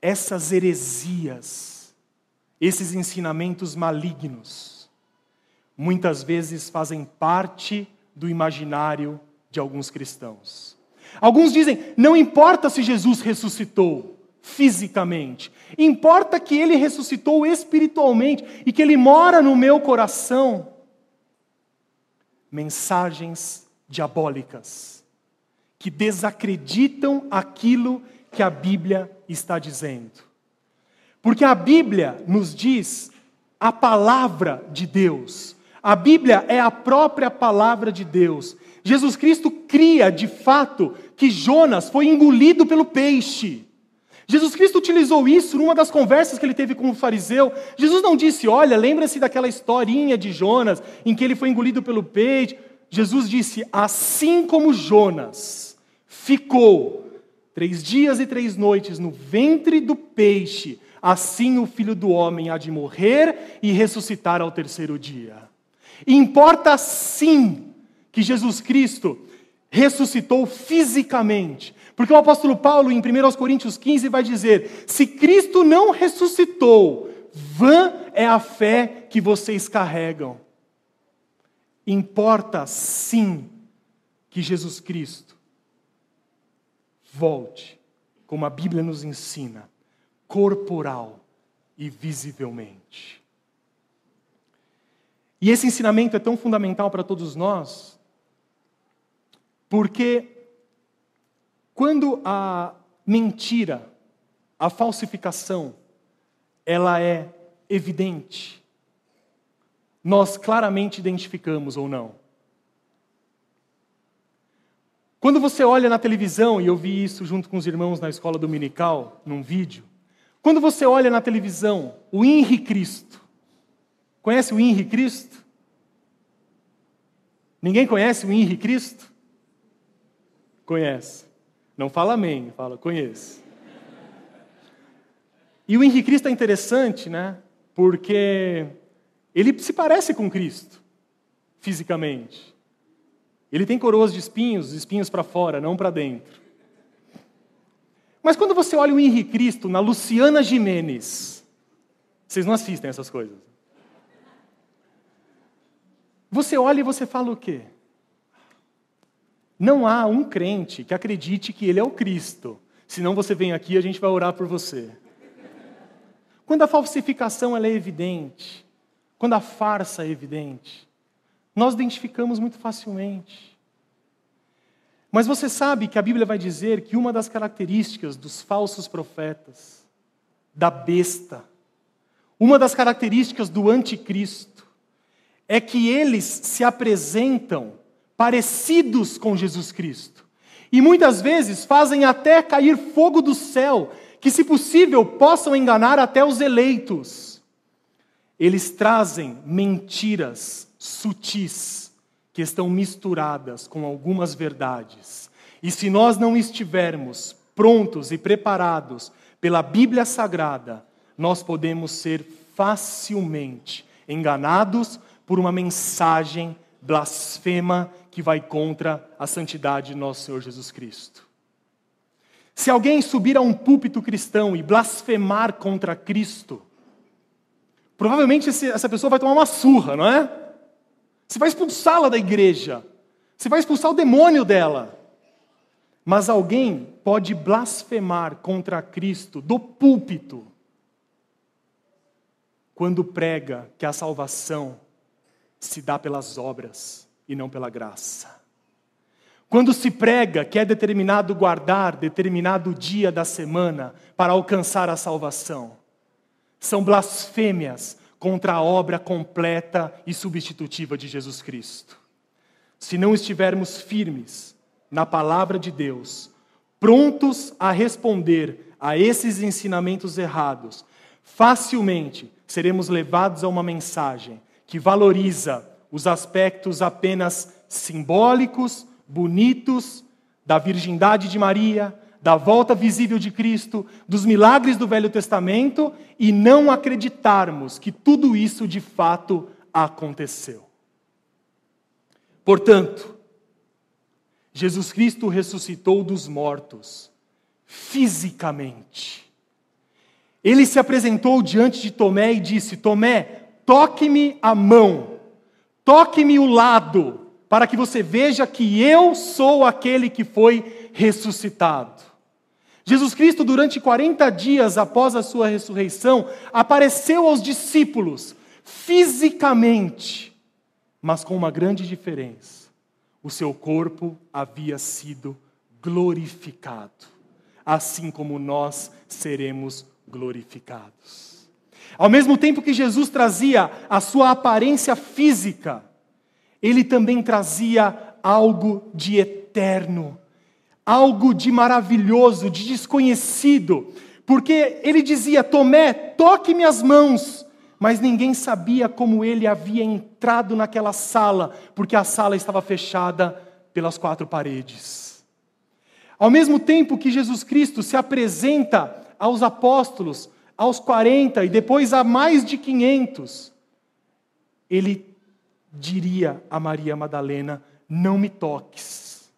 Essas heresias, esses ensinamentos malignos, muitas vezes fazem parte do imaginário de alguns cristãos. Alguns dizem: não importa se Jesus ressuscitou fisicamente, importa que ele ressuscitou espiritualmente e que ele mora no meu coração. Mensagens diabólicas que desacreditam aquilo que a Bíblia está dizendo. Porque a Bíblia nos diz a palavra de Deus. A Bíblia é a própria palavra de Deus. Jesus Cristo cria, de fato, que Jonas foi engolido pelo peixe. Jesus Cristo utilizou isso numa das conversas que ele teve com o fariseu. Jesus não disse, olha, lembra-se daquela historinha de Jonas, em que ele foi engolido pelo peixe. Jesus disse, assim como Jonas ficou três dias e três noites no ventre do peixe, assim o filho do homem há de morrer e ressuscitar ao terceiro dia. Importa sim que Jesus Cristo ressuscitou fisicamente. Porque o apóstolo Paulo, em 1 Coríntios 15, vai dizer: se Cristo não ressuscitou, vã é a fé que vocês carregam. Importa sim que Jesus Cristo volte, como a Bíblia nos ensina, corporal e visivelmente. E esse ensinamento é tão fundamental para todos nós, porque quando a mentira, a falsificação, ela é evidente, nós claramente identificamos ou não. Quando você olha na televisão, e eu vi isso junto com os irmãos na escola dominical, num vídeo, quando você olha na televisão o Henri Cristo, conhece o Henri Cristo? Ninguém conhece o Henri Cristo? Conhece. Não fala amém, fala conheço. E o Henri Cristo é interessante, né? Porque ele se parece com Cristo, fisicamente. Ele tem coroas de espinhos, espinhos para fora, não para dentro. Mas quando você olha o Henri Cristo na Luciana Jimenez, vocês não assistem essas coisas. Você olha e você fala o quê? Não há um crente que acredite que ele é o Cristo. Senão você vem aqui e a gente vai orar por você. Quando a falsificação é evidente, quando a farsa é evidente, nós identificamos muito facilmente. Mas você sabe que a Bíblia vai dizer que uma das características dos falsos profetas, da besta, uma das características do anticristo, é que eles se apresentam parecidos com Jesus Cristo. E muitas vezes fazem até cair fogo do céu, que, se possível, possam enganar até os eleitos. Eles trazem mentiras sutis que estão misturadas com algumas verdades. E se nós não estivermos prontos e preparados pela Bíblia Sagrada, nós podemos ser facilmente enganados por uma mensagem blasfema que vai contra a santidade de nosso Senhor Jesus Cristo. Se alguém subir a um púlpito cristão e blasfemar contra Cristo, provavelmente essa pessoa vai tomar uma surra, não é? Você vai expulsá-la da igreja. Você vai expulsar o demônio dela. Mas alguém pode blasfemar contra Cristo do púlpito quando prega que a salvação se dá pelas obras e não pela graça. Quando se prega que é determinado guardar determinado dia da semana para alcançar a salvação, são blasfêmias contra a obra completa e substitutiva de Jesus Cristo. Se não estivermos firmes na palavra de Deus, prontos a responder a esses ensinamentos errados, facilmente seremos levados a uma mensagem que valoriza os aspectos apenas simbólicos, bonitos da virgindade de Maria, da volta visível de Cristo, dos milagres do Velho Testamento e não acreditarmos que tudo isso de fato aconteceu. Portanto, Jesus Cristo ressuscitou dos mortos, fisicamente. Ele se apresentou diante de Tomé e disse: Tomé, toque-me a mão, toque-me o lado, para que você veja que eu sou aquele que foi ressuscitado. Jesus Cristo, durante 40 dias após a sua ressurreição, apareceu aos discípulos fisicamente, mas com uma grande diferença: o seu corpo havia sido glorificado, assim como nós seremos glorificados. Ao mesmo tempo que Jesus trazia a sua aparência física, ele também trazia algo de eterno, algo de maravilhoso, de desconhecido, porque ele dizia: Tomé, toque minhas mãos, mas ninguém sabia como ele havia entrado naquela sala, porque a sala estava fechada pelas quatro paredes. Ao mesmo tempo que Jesus Cristo se apresenta aos apóstolos, aos 40 e depois a mais de 500, ele diria a Maria Madalena: Não me toques,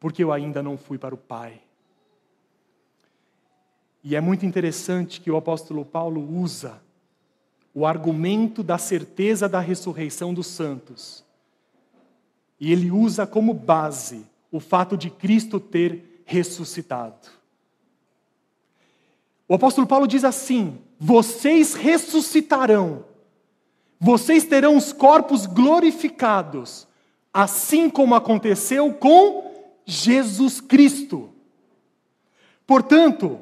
porque eu ainda não fui para o Pai. E é muito interessante que o apóstolo Paulo usa o argumento da certeza da ressurreição dos santos. E ele usa como base o fato de Cristo ter ressuscitado. O apóstolo Paulo diz assim: Vocês ressuscitarão vocês terão os corpos glorificados, assim como aconteceu com Jesus Cristo. Portanto,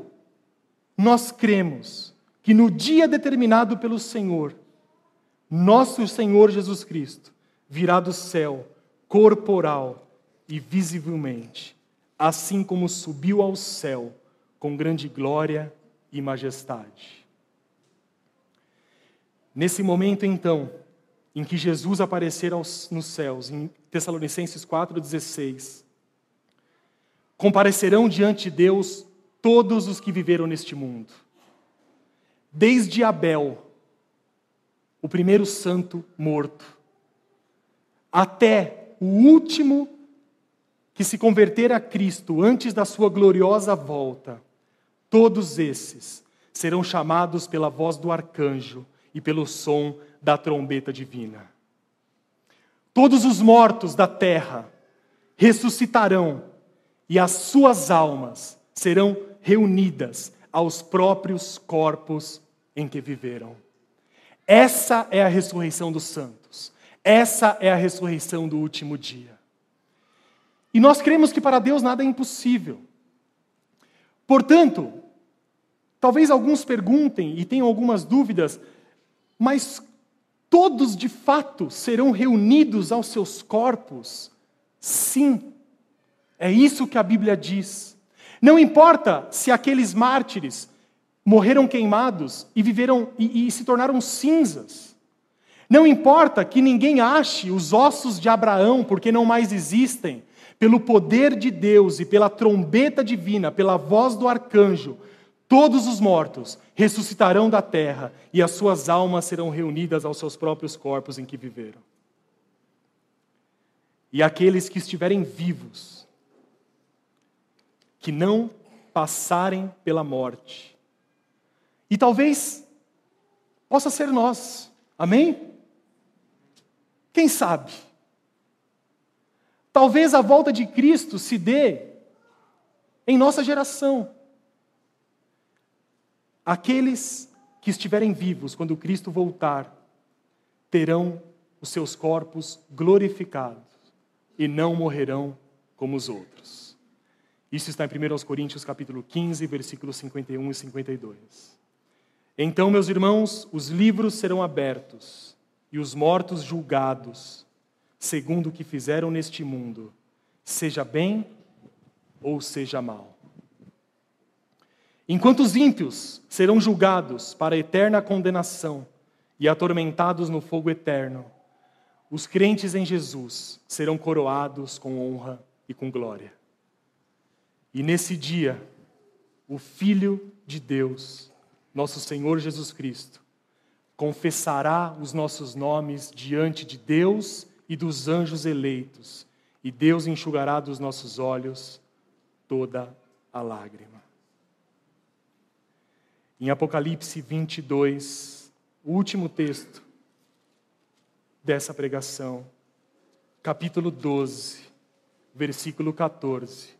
nós cremos que no dia determinado pelo Senhor, nosso Senhor Jesus Cristo virá do céu, corporal e visivelmente, assim como subiu ao céu com grande glória e majestade. Nesse momento, então, em que Jesus aparecer aos, nos céus, em Tessalonicenses 4,16, comparecerão diante de Deus todos os que viveram neste mundo, desde Abel, o primeiro santo morto, até o último que se converter a Cristo antes da sua gloriosa volta, todos esses serão chamados pela voz do arcanjo e pelo som da trombeta divina. Todos os mortos da terra ressuscitarão e as suas almas serão reunidas aos próprios corpos em que viveram. Essa é a ressurreição dos santos. Essa é a ressurreição do último dia. E nós cremos que para Deus nada é impossível. Portanto, talvez alguns perguntem e tenham algumas dúvidas mas todos de fato serão reunidos aos seus corpos? Sim, é isso que a Bíblia diz. Não importa se aqueles mártires morreram queimados e viveram e, e se tornaram cinzas. Não importa que ninguém ache os ossos de Abraão, porque não mais existem, pelo poder de Deus e pela trombeta divina, pela voz do arcanjo, Todos os mortos ressuscitarão da terra e as suas almas serão reunidas aos seus próprios corpos em que viveram. E aqueles que estiverem vivos, que não passarem pela morte, e talvez possa ser nós, amém? Quem sabe? Talvez a volta de Cristo se dê em nossa geração. Aqueles que estiverem vivos quando Cristo voltar terão os seus corpos glorificados e não morrerão como os outros. Isso está em 1 Coríntios capítulo 15, versículos 51 e 52. Então, meus irmãos, os livros serão abertos e os mortos julgados, segundo o que fizeram neste mundo, seja bem ou seja mal. Enquanto os ímpios serão julgados para a eterna condenação e atormentados no fogo eterno, os crentes em Jesus serão coroados com honra e com glória. E nesse dia, o Filho de Deus, nosso Senhor Jesus Cristo, confessará os nossos nomes diante de Deus e dos anjos eleitos, e Deus enxugará dos nossos olhos toda a lágrima. Em Apocalipse 22, o último texto dessa pregação, capítulo 12, versículo 14.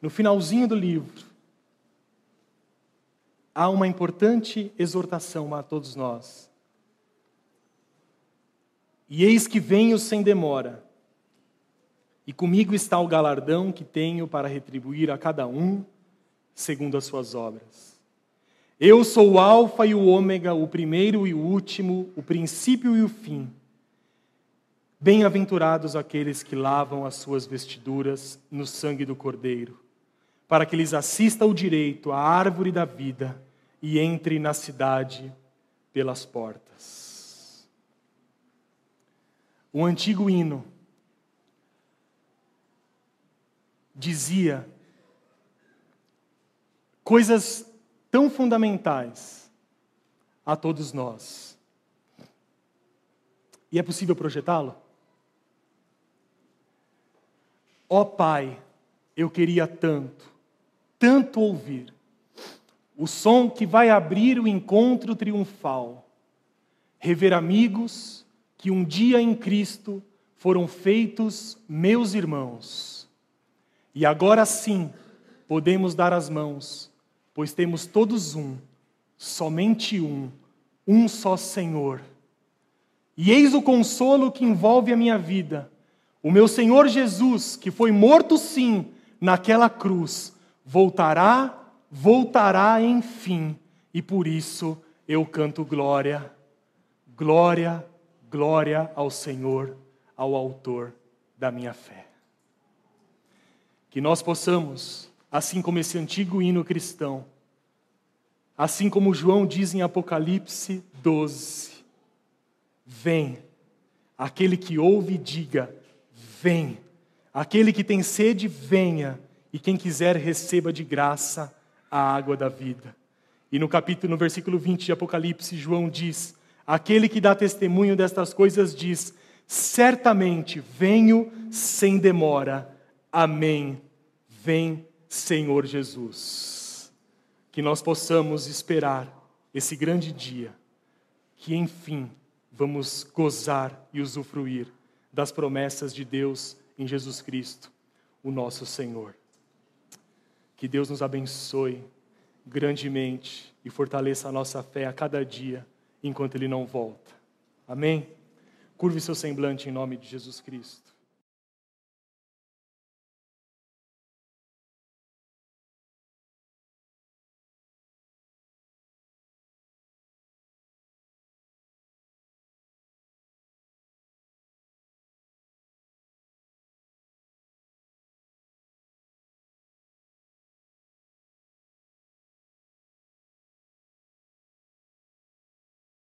No finalzinho do livro, há uma importante exortação a todos nós. E eis que venho sem demora, e comigo está o galardão que tenho para retribuir a cada um segundo as suas obras. Eu sou o Alfa e o Ômega, o primeiro e o último, o princípio e o fim. Bem-aventurados aqueles que lavam as suas vestiduras no sangue do Cordeiro para que lhes assista o direito à árvore da vida e entre na cidade pelas portas. O antigo hino dizia coisas tão fundamentais a todos nós. E é possível projetá-lo? Ó oh, Pai, eu queria tanto tanto ouvir. O som que vai abrir o encontro triunfal. Rever amigos que um dia em Cristo foram feitos meus irmãos. E agora sim podemos dar as mãos, pois temos todos um, somente um, um só Senhor. E eis o consolo que envolve a minha vida. O meu Senhor Jesus, que foi morto sim naquela cruz, voltará, voltará enfim, e por isso eu canto glória, glória, glória ao Senhor, ao Autor da minha fé. Que nós possamos, assim como esse antigo hino cristão, assim como João diz em Apocalipse 12, vem, aquele que ouve, diga, vem, aquele que tem sede, venha e quem quiser receba de graça a água da vida. E no capítulo, no versículo 20 de Apocalipse, João diz: Aquele que dá testemunho destas coisas diz: Certamente venho sem demora. Amém. Vem, Senhor Jesus. Que nós possamos esperar esse grande dia, que enfim vamos gozar e usufruir das promessas de Deus em Jesus Cristo, o nosso Senhor. Que Deus nos abençoe grandemente e fortaleça a nossa fé a cada dia enquanto Ele não volta. Amém? Curve seu semblante em nome de Jesus Cristo.